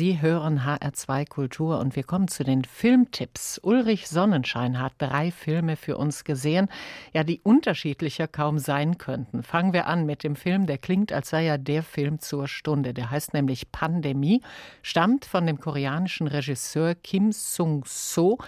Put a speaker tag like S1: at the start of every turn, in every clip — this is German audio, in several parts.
S1: Sie hören HR2 Kultur und wir kommen zu den Filmtipps. Ulrich Sonnenschein hat drei Filme für uns gesehen, ja, die unterschiedlicher kaum sein könnten. Fangen wir an mit dem Film, der klingt, als sei er der Film zur Stunde. Der heißt nämlich Pandemie, stammt von dem koreanischen Regisseur Kim Sung-so.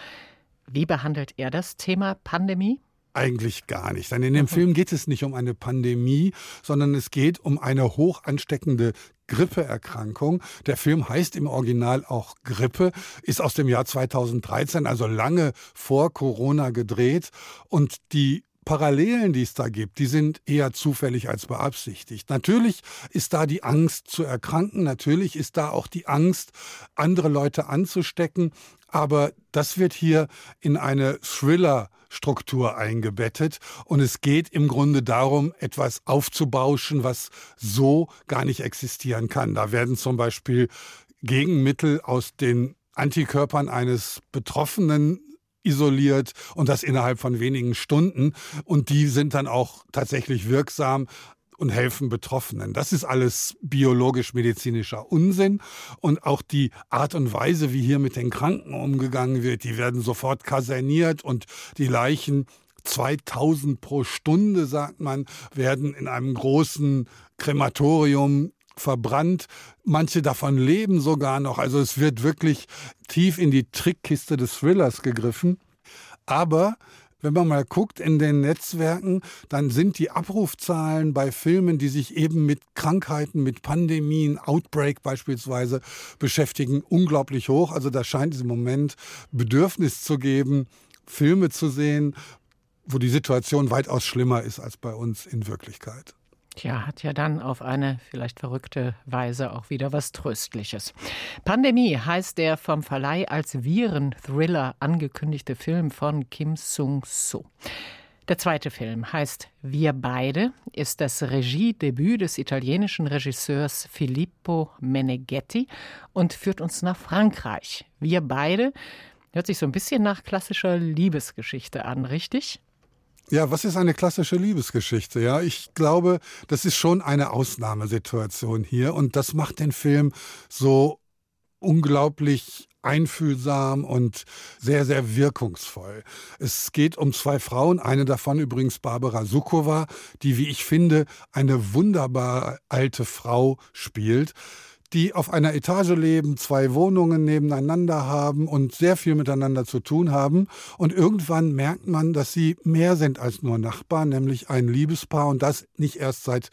S1: Wie behandelt er das Thema Pandemie?
S2: Eigentlich gar nicht. Denn in dem Film geht es nicht um eine Pandemie, sondern es geht um eine hoch ansteckende Grippeerkrankung. Der Film heißt im Original auch Grippe, ist aus dem Jahr 2013, also lange vor Corona gedreht. Und die Parallelen, die es da gibt, die sind eher zufällig als beabsichtigt. Natürlich ist da die Angst zu erkranken, natürlich ist da auch die Angst, andere Leute anzustecken, aber das wird hier in eine Thriller-Struktur eingebettet und es geht im Grunde darum, etwas aufzubauschen, was so gar nicht existieren kann. Da werden zum Beispiel Gegenmittel aus den Antikörpern eines Betroffenen isoliert und das innerhalb von wenigen Stunden. Und die sind dann auch tatsächlich wirksam und helfen Betroffenen. Das ist alles biologisch-medizinischer Unsinn. Und auch die Art und Weise, wie hier mit den Kranken umgegangen wird, die werden sofort kaserniert und die Leichen 2000 pro Stunde, sagt man, werden in einem großen Krematorium verbrannt. Manche davon leben sogar noch. Also es wird wirklich tief in die Trickkiste des Thrillers gegriffen. Aber wenn man mal guckt in den Netzwerken, dann sind die Abrufzahlen bei Filmen, die sich eben mit Krankheiten, mit Pandemien, Outbreak beispielsweise beschäftigen, unglaublich hoch. Also da scheint es im Moment Bedürfnis zu geben, Filme zu sehen, wo die Situation weitaus schlimmer ist als bei uns in Wirklichkeit.
S1: Tja, hat ja dann auf eine vielleicht verrückte Weise auch wieder was Tröstliches. Pandemie heißt der vom Verleih als Viren-Thriller angekündigte Film von Kim Sung-so. Der zweite Film heißt Wir beide, ist das Regiedebüt des italienischen Regisseurs Filippo Meneghetti und führt uns nach Frankreich. Wir beide hört sich so ein bisschen nach klassischer Liebesgeschichte an, richtig?
S2: Ja, was ist eine klassische Liebesgeschichte? Ja, ich glaube, das ist schon eine Ausnahmesituation hier und das macht den Film so unglaublich einfühlsam und sehr, sehr wirkungsvoll. Es geht um zwei Frauen, eine davon übrigens Barbara Sukowa, die, wie ich finde, eine wunderbar alte Frau spielt die auf einer Etage leben, zwei Wohnungen nebeneinander haben und sehr viel miteinander zu tun haben. Und irgendwann merkt man, dass sie mehr sind als nur Nachbarn, nämlich ein Liebespaar und das nicht erst seit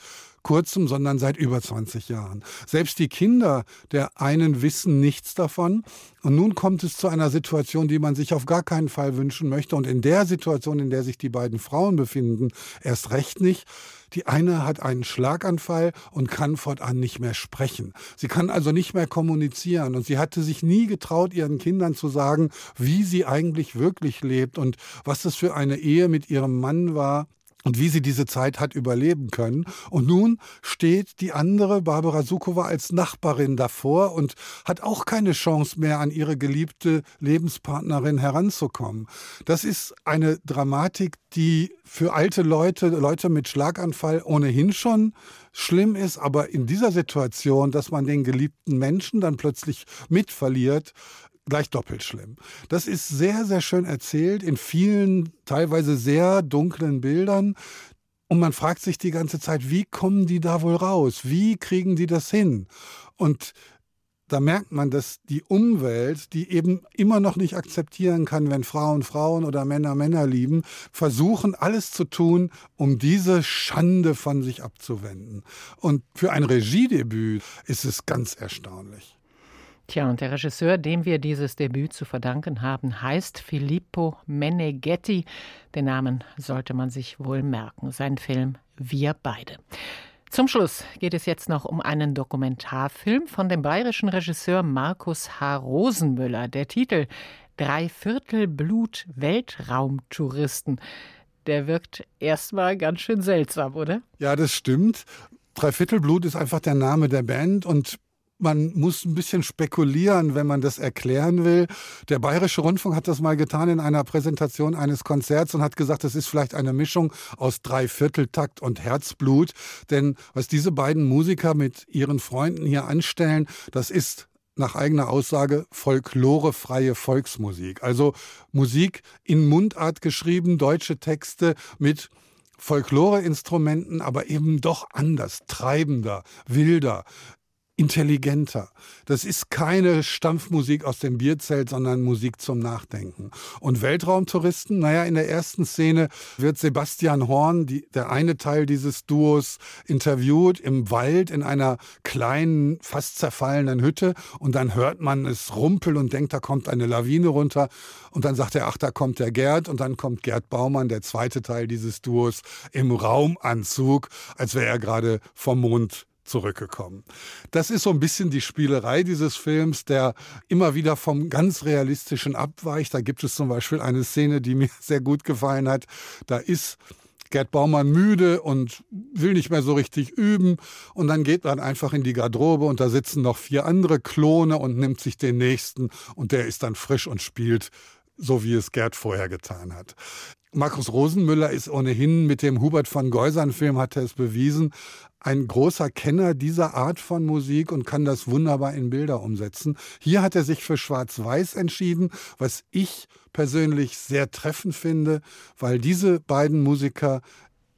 S2: kurzem, sondern seit über 20 Jahren. Selbst die Kinder der einen wissen nichts davon. Und nun kommt es zu einer Situation, die man sich auf gar keinen Fall wünschen möchte. Und in der Situation, in der sich die beiden Frauen befinden, erst recht nicht. Die eine hat einen Schlaganfall und kann fortan nicht mehr sprechen. Sie kann also nicht mehr kommunizieren und sie hatte sich nie getraut, ihren Kindern zu sagen, wie sie eigentlich wirklich lebt und was das für eine Ehe mit ihrem Mann war und wie sie diese Zeit hat überleben können. Und nun steht die andere, Barbara Sukowa, als Nachbarin davor und hat auch keine Chance mehr, an ihre geliebte Lebenspartnerin heranzukommen. Das ist eine Dramatik, die für alte Leute, Leute mit Schlaganfall ohnehin schon schlimm ist, aber in dieser Situation, dass man den geliebten Menschen dann plötzlich mitverliert, gleich doppelt schlimm. Das ist sehr, sehr schön erzählt in vielen, teilweise sehr dunklen Bildern. Und man fragt sich die ganze Zeit, wie kommen die da wohl raus? Wie kriegen die das hin? Und da merkt man, dass die Umwelt, die eben immer noch nicht akzeptieren kann, wenn Frauen Frauen oder Männer Männer lieben, versuchen alles zu tun, um diese Schande von sich abzuwenden. Und für ein Regiedebüt ist es ganz erstaunlich.
S1: Tja, und der Regisseur, dem wir dieses Debüt zu verdanken haben, heißt Filippo Meneghetti. Den Namen sollte man sich wohl merken. Sein Film Wir beide. Zum Schluss geht es jetzt noch um einen Dokumentarfilm von dem bayerischen Regisseur Markus H. Rosenmüller. Der Titel Dreiviertel Blut Weltraumtouristen. Der wirkt erstmal ganz schön seltsam, oder?
S2: Ja, das stimmt. Dreiviertelblut ist einfach der Name der Band und man muss ein bisschen spekulieren, wenn man das erklären will. Der Bayerische Rundfunk hat das mal getan in einer Präsentation eines Konzerts und hat gesagt, es ist vielleicht eine Mischung aus Dreivierteltakt und Herzblut. Denn was diese beiden Musiker mit ihren Freunden hier anstellen, das ist nach eigener Aussage folklorefreie Volksmusik. Also Musik in Mundart geschrieben, deutsche Texte mit Folkloreinstrumenten, aber eben doch anders, treibender, wilder, intelligenter. Das ist keine Stampfmusik aus dem Bierzelt, sondern Musik zum Nachdenken. Und Weltraumtouristen, naja, in der ersten Szene wird Sebastian Horn, die, der eine Teil dieses Duos, interviewt im Wald in einer kleinen, fast zerfallenen Hütte und dann hört man es rumpeln und denkt, da kommt eine Lawine runter und dann sagt er, ach, da kommt der Gerd und dann kommt Gerd Baumann, der zweite Teil dieses Duos, im Raumanzug, als wäre er gerade vom Mond zurückgekommen. Das ist so ein bisschen die Spielerei dieses Films, der immer wieder vom ganz realistischen abweicht. Da gibt es zum Beispiel eine Szene, die mir sehr gut gefallen hat. Da ist Gerd Baumann müde und will nicht mehr so richtig üben. Und dann geht man einfach in die Garderobe und da sitzen noch vier andere Klone und nimmt sich den nächsten und der ist dann frisch und spielt so wie es Gerd vorher getan hat. Markus Rosenmüller ist ohnehin mit dem Hubert von Geusern Film, hat er es bewiesen, ein großer Kenner dieser Art von Musik und kann das wunderbar in Bilder umsetzen. Hier hat er sich für Schwarz-Weiß entschieden, was ich persönlich sehr treffend finde, weil diese beiden Musiker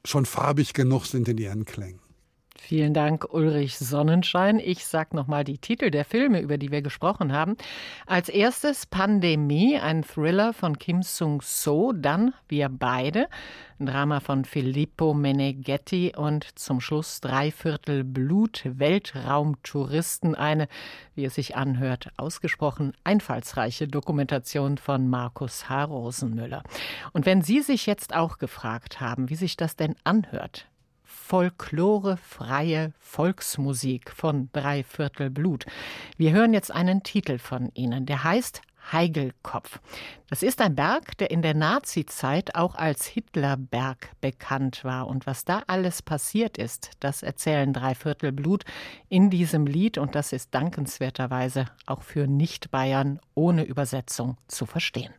S2: schon farbig genug sind in ihren Klängen.
S1: Vielen Dank, Ulrich Sonnenschein. Ich sage nochmal die Titel der Filme, über die wir gesprochen haben. Als erstes Pandemie, ein Thriller von Kim Sung-so. Dann Wir beide, ein Drama von Filippo Meneghetti. Und zum Schluss Dreiviertel Blut, Weltraumtouristen. Eine, wie es sich anhört, ausgesprochen einfallsreiche Dokumentation von Markus H. Rosenmüller. Und wenn Sie sich jetzt auch gefragt haben, wie sich das denn anhört, folklorefreie Volksmusik von Dreiviertel Blut. Wir hören jetzt einen Titel von Ihnen, der heißt Heigelkopf. Das ist ein Berg, der in der Nazizeit auch als Hitlerberg bekannt war. Und was da alles passiert ist, das erzählen Dreiviertel Blut in diesem Lied. Und das ist dankenswerterweise auch für Nicht-Bayern ohne Übersetzung zu verstehen.